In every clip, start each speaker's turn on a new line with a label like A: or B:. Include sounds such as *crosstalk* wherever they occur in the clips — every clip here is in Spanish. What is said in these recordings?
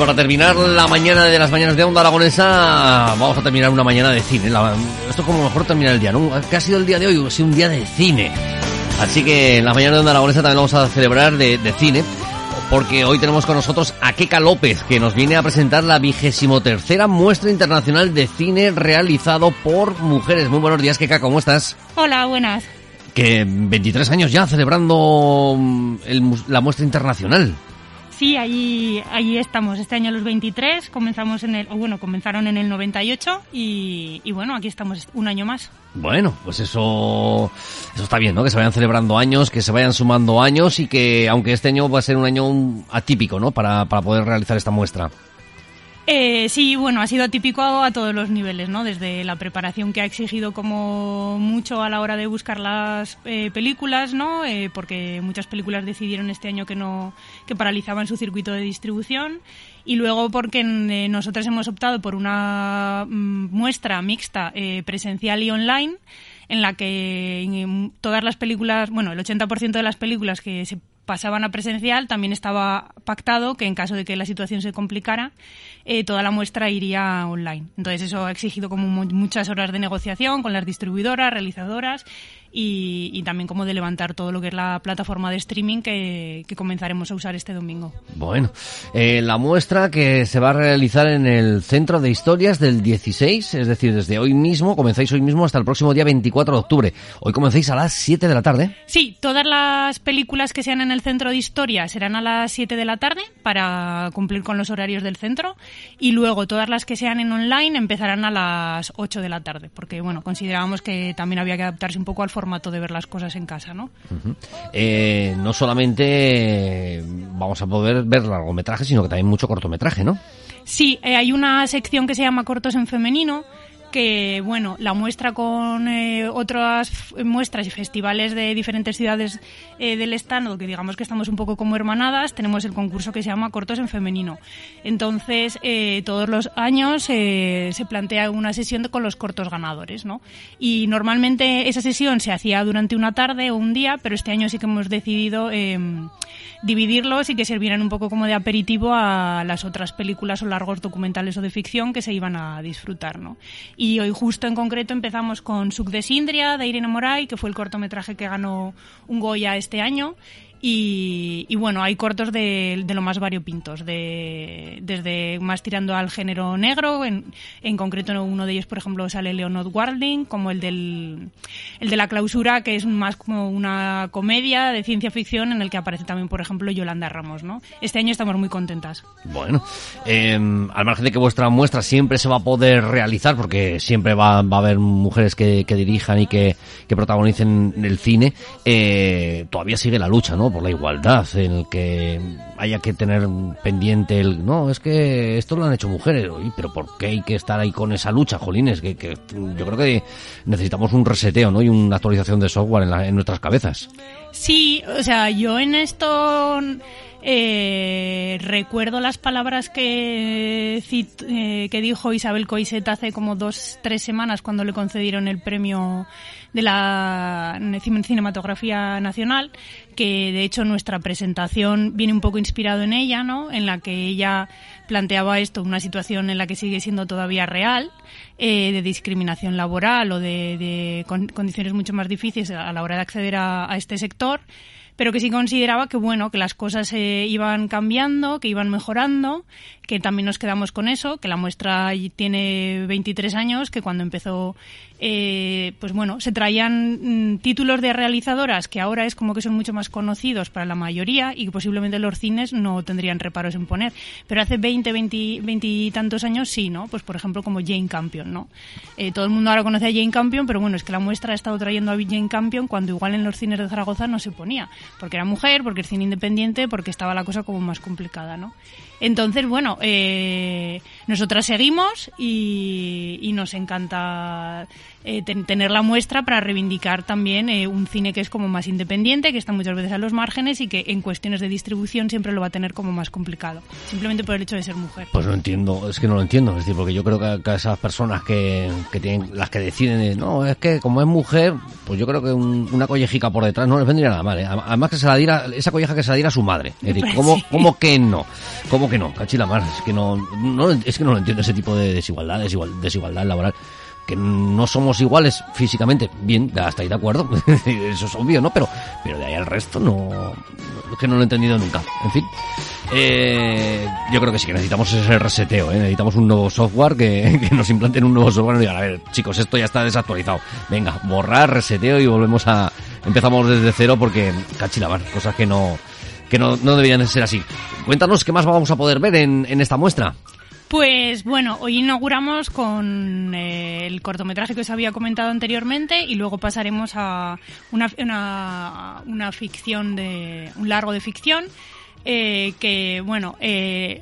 A: Para terminar la mañana de las mañanas de Onda Aragonesa, vamos a terminar una mañana de cine. esto es como mejor terminar el día, ¿no? ¿Qué ha sido el día de hoy? Ha sido un día de cine. Así que en la mañana de Onda Aragonesa también vamos a celebrar de, cine, porque hoy tenemos con nosotros a Keka López, que nos viene a presentar la vigésimo tercera muestra internacional de cine realizado por mujeres. Muy buenos días, Keka, ¿cómo estás?
B: Hola, buenas.
A: Que 23 años ya celebrando mm, la muestra internacional.
B: Sí, allí, allí estamos. Este año los 23, comenzamos en el, o bueno, comenzaron en el 98 y, y bueno, aquí estamos un año más.
A: Bueno, pues eso, eso está bien, ¿no? Que se vayan celebrando años, que se vayan sumando años y que, aunque este año va a ser un año atípico, ¿no? Para, para poder realizar esta muestra.
B: Eh, sí, bueno, ha sido típico a todos los niveles, ¿no? Desde la preparación que ha exigido como mucho a la hora de buscar las eh, películas, ¿no? Eh, porque muchas películas decidieron este año que no, que paralizaban su circuito de distribución. Y luego porque eh, nosotros hemos optado por una mm, muestra mixta presencial y online en la que todas las películas, bueno, el 80% de las películas que se pasaban a presencial también estaba pactado que en caso de que la situación se complicara, eh, toda la muestra iría online. Entonces eso ha exigido como muchas horas de negociación con las distribuidoras, realizadoras y, también como de levantar todo lo que es la plataforma de streaming que, comenzaremos a usar este domingo.
A: Bueno, eh, la muestra que se va a realizar en el Centro de Historias del 16, es decir, desde hoy mismo, comenzáis hoy mismo hasta el próximo día 24 de octubre. Hoy comenzáis a las 7 de la tarde.
B: Sí, todas las películas que sean en el Centro de Historia serán a las 7 de la tarde para cumplir con los horarios del centro y luego todas las que sean en online empezarán a las 8 de la tarde, porque bueno, considerábamos que también había que adaptarse un poco al formato de ver las cosas en casa, ¿no?
A: Eh, no solamente vamos a poder ver largometraje, sino que también mucho cortometraje, ¿no?
B: Sí, eh, hay una sección que se llama Cortos en Femenino, que bueno la muestra con eh, otras muestras y festivales de diferentes ciudades eh, del estado que digamos que estamos un poco como hermanadas tenemos el concurso que se llama cortos en femenino. Entonces eh, todos los años se plantea una sesión con los cortos ganadores no y normalmente esa sesión se hacía durante una tarde o un día pero este año sí que hemos decidido em, dividirlos y que sirvieran un poco como de aperitivo a las otras películas o largos documentales o de ficción que se iban a disfrutar, ¿no? Y hoy justo en concreto empezamos con Suc de Sindria de Irene Moray, que fue el cortometraje que ganó un Goya este año y, bueno, hay cortos de, lo más variopintos, de, desde más tirando al género negro, en, en concreto uno de ellos, por ejemplo, sale Leonard Warding, como el, del, el de la clausura, que es más como una comedia de ciencia ficción en el que aparece también, por ejemplo, Yolanda Ramos. ¿no? Este año estamos muy contentas.
A: Bueno, em, al margen de que vuestra muestra siempre se va a poder realizar, porque siempre va, va a haber mujeres que, que dirijan y que, que protagonicen el cine, eh, todavía sigue la lucha, ¿no? Por la igualdad, en el que haya que tener pendiente el, no, es que esto lo han hecho mujeres, pero ¿por qué hay que estar ahí con esa lucha, jolines? Que, que yo creo que necesitamos un reseteo, ¿no? Y una actualización de software en, en nuestras cabezas.
B: Sí, o sea, yo en esto eh, recuerdo las palabras que, eh, que dijo Isabel Coiset hace como dos, tres semanas cuando le concedieron el premio de la cinematografía nacional, que de hecho nuestra presentación viene un poco inspirado en ella, ¿no? En la que ella planteaba esto, una situación en la que sigue siendo todavía real, eh, de discriminación laboral o de, condiciones mucho más difíciles a la hora de acceder a este sector pero que sí consideraba que bueno, que las cosas eh, iban cambiando, que iban mejorando, que también nos quedamos con eso, que la muestra tiene 23 años, que cuando empezó, eh, pues bueno, se traían mm, títulos de realizadoras que ahora es como que son mucho más conocidos para la mayoría y que posiblemente los cines no tendrían reparos en poner, pero hace 20, 20, 20 y tantos años sí, ¿no? Pues por ejemplo como Jane Campion, ¿no? Eh, todo el mundo ahora conoce a Jane Campion, pero bueno, es que la muestra ha estado trayendo a Jane Campion cuando igual en los cines de Zaragoza no se ponía, porque era mujer, porque es cine independiente, porque estaba la cosa como más complicada, ¿no? Entonces, bueno, eh, nosotras seguimos y, nos encanta eh, tener la muestra para reivindicar también eh, un cine que es como más independiente, que está muchas veces a los márgenes y que en cuestiones de distribución siempre lo va a tener como más complicado, simplemente por el hecho de ser mujer.
A: Pues no entiendo, es que no lo entiendo, es decir, porque yo creo que, esas personas que, que, tienen, las que deciden, no, es que como es mujer, pues yo creo que una collejica por detrás no les vendría nada mal, además que se la diera, esa colleja que se la diera a su madre, es decir, ¿cómo, ¿cómo que no? ¿Cómo que no? Cachila más, es que no, no, es que no lo entiendo ese tipo de desigualdad, desigualdad laboral que no somos iguales físicamente, bien, hasta ahí de acuerdo, *laughs* eso es obvio, ¿no? Pero, pero de ahí al resto no, es que no lo he entendido nunca. En fin, eh, yo creo que sí que necesitamos ese reseteo, ¿eh? necesitamos un nuevo software que, *laughs* que nos implanten un nuevo software y digan, a ver, chicos, esto ya está desactualizado. Venga, borrar, reseteo y volvemos a, empezamos desde cero porque, cachilabar, cosas que no, que no, no deberían ser así. Cuéntanos qué más vamos a poder ver en, en esta muestra.
B: Pues bueno, hoy inauguramos con eh, el cortometraje que os había comentado anteriormente y luego pasaremos a una, una, una ficción de un largo de ficción eh, que bueno eh,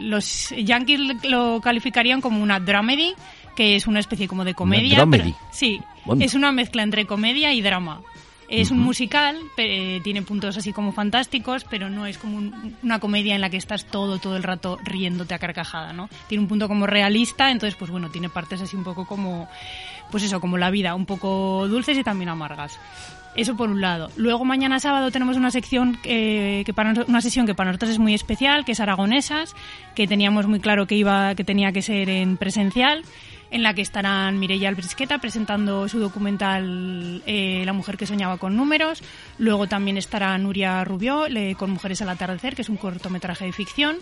B: los yankees lo calificarían como una dramedy que es una especie como de comedia. sí, es una mezcla entre comedia y drama. Es un musical, eh, tiene puntos así como fantásticos, pero no es como una comedia en la que estás todo, todo el rato riéndote a carcajada, ¿no? Tiene un punto como realista, entonces, pues bueno, tiene partes así un poco como, pues eso, como la vida, un poco dulces y también amargas. Eso por un lado. Luego mañana sábado tenemos una sección eh, que para una sesión que para nosotros es muy especial, que es aragonesas, que teníamos muy claro que iba que tenía que ser en presencial en la que estarán Mireia Albrisqueta presentando su documental eh, La mujer que soñaba con números. Luego también estará Nuria Rubió con Mujeres al atardecer, que es un cortometraje de ficción.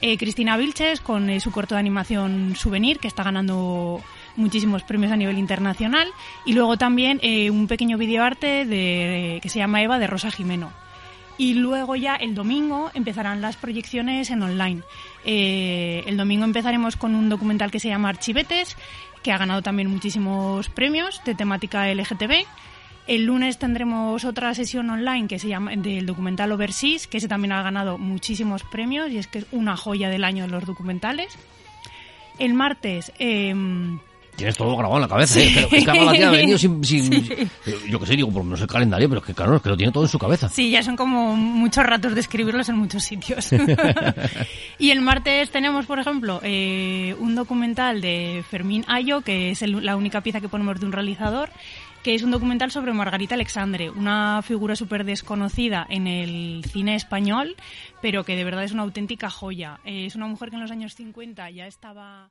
B: Eh, Cristina Vilches con su corto de animación Souvenir, que está ganando muchísimos premios a nivel internacional. Y luego también un pequeño videoarte de, que se llama Eva de Rosa Jimeno. Y luego ya el domingo empezarán las proyecciones en online. Eh, el domingo empezaremos con un documental que se llama Archivetes, que ha ganado también muchísimos premios de temática LGTB. El lunes tendremos otra sesión online que se llama del documental Overseas, que ese también ha ganado muchísimos premios y es que es una joya del año de los documentales. El martes em,
A: Tienes todo grabado en la cabeza, ¿eh? Pero es que ha venido sin... *laughs* Yo qué sé, digo, por lo menos el calendario, pero es que claro, es que lo tiene todo en su cabeza.
B: Sí, ya son como muchos ratos de escribirlos en muchos sitios. *laughs* *laughs* y el martes tenemos, por ejemplo, eh, un documental de Fermín Ayo, que es la única pieza que ponemos de un realizador, que es un documental sobre Margarita Alexandre, una figura súper desconocida en el cine español, pero que de verdad es una auténtica joya. Eh, es una mujer que en los años 50 ya estaba...